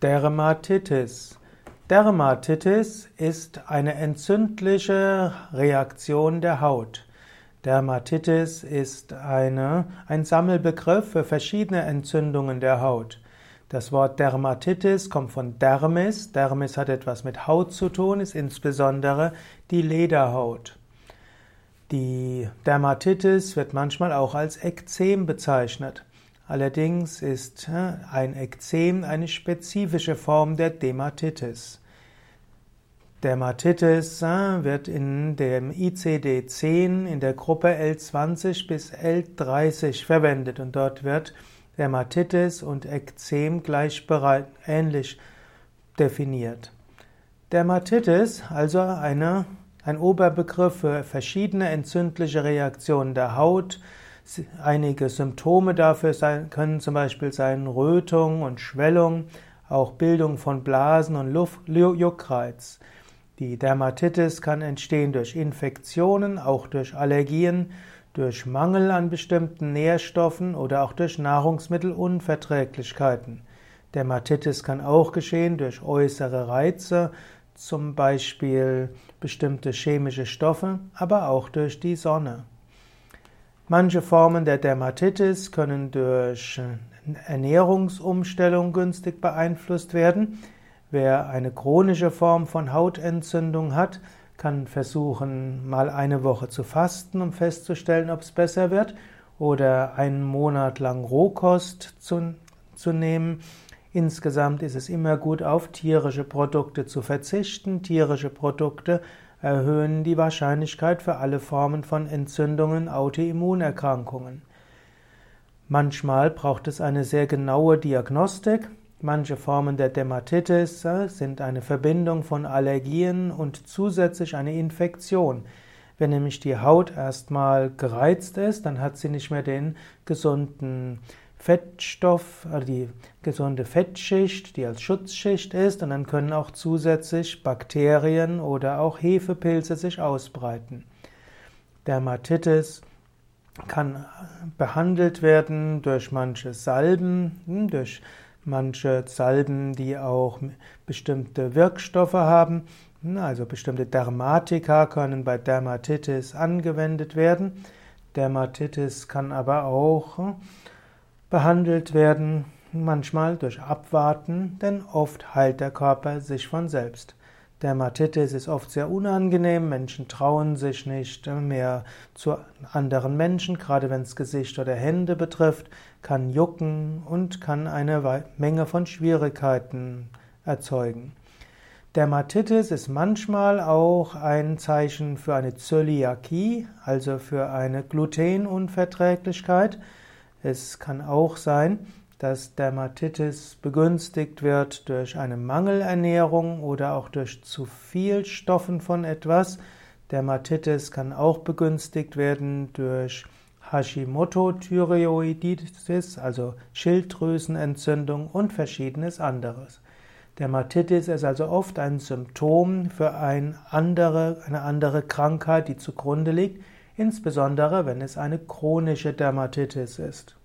Dermatitis. Dermatitis ist eine entzündliche Reaktion der Haut. Dermatitis ist eine, ein Sammelbegriff für verschiedene Entzündungen der Haut. Das Wort Dermatitis kommt von Dermis. Dermis hat etwas mit Haut zu tun, ist insbesondere die Lederhaut. Die Dermatitis wird manchmal auch als Ekzem bezeichnet. Allerdings ist ein Ekzem eine spezifische Form der Dermatitis. Dermatitis wird in dem ICD-10 in der Gruppe L20 bis L30 verwendet und dort wird Dermatitis und Ekzem gleich ähnlich definiert. Dermatitis, also eine, ein Oberbegriff für verschiedene entzündliche Reaktionen der Haut, Einige Symptome dafür sein, können zum Beispiel sein Rötung und Schwellung, auch Bildung von Blasen und Luft, Juckreiz. Die Dermatitis kann entstehen durch Infektionen, auch durch Allergien, durch Mangel an bestimmten Nährstoffen oder auch durch Nahrungsmittelunverträglichkeiten. Dermatitis kann auch geschehen durch äußere Reize, zum Beispiel bestimmte chemische Stoffe, aber auch durch die Sonne. Manche Formen der Dermatitis können durch Ernährungsumstellung günstig beeinflusst werden. Wer eine chronische Form von Hautentzündung hat, kann versuchen, mal eine Woche zu fasten, um festzustellen, ob es besser wird, oder einen Monat lang Rohkost zu, zu nehmen. Insgesamt ist es immer gut, auf tierische Produkte zu verzichten. Tierische Produkte erhöhen die Wahrscheinlichkeit für alle Formen von Entzündungen, Autoimmunerkrankungen. Manchmal braucht es eine sehr genaue Diagnostik. Manche Formen der Dermatitis äh, sind eine Verbindung von Allergien und zusätzlich eine Infektion. Wenn nämlich die Haut erstmal gereizt ist, dann hat sie nicht mehr den gesunden Fettstoff, also die gesunde Fettschicht, die als Schutzschicht ist, und dann können auch zusätzlich Bakterien oder auch Hefepilze sich ausbreiten. Dermatitis kann behandelt werden durch manche Salben, hm, durch manche Salben, die auch bestimmte Wirkstoffe haben. Hm, also bestimmte Dermatika können bei Dermatitis angewendet werden. Dermatitis kann aber auch hm, behandelt werden, manchmal durch Abwarten, denn oft heilt der Körper sich von selbst. Dermatitis ist oft sehr unangenehm, Menschen trauen sich nicht mehr zu anderen Menschen, gerade wenn es Gesicht oder Hände betrifft, kann jucken und kann eine Menge von Schwierigkeiten erzeugen. Dermatitis ist manchmal auch ein Zeichen für eine Zöliakie, also für eine Glutenunverträglichkeit. Es kann auch sein, dass Dermatitis begünstigt wird durch eine Mangelernährung oder auch durch zu viel Stoffen von etwas. Dermatitis kann auch begünstigt werden durch Hashimoto-Thyreoiditis, also Schilddrüsenentzündung und verschiedenes anderes. Dermatitis ist also oft ein Symptom für eine andere, eine andere Krankheit, die zugrunde liegt, insbesondere wenn es eine chronische Dermatitis ist.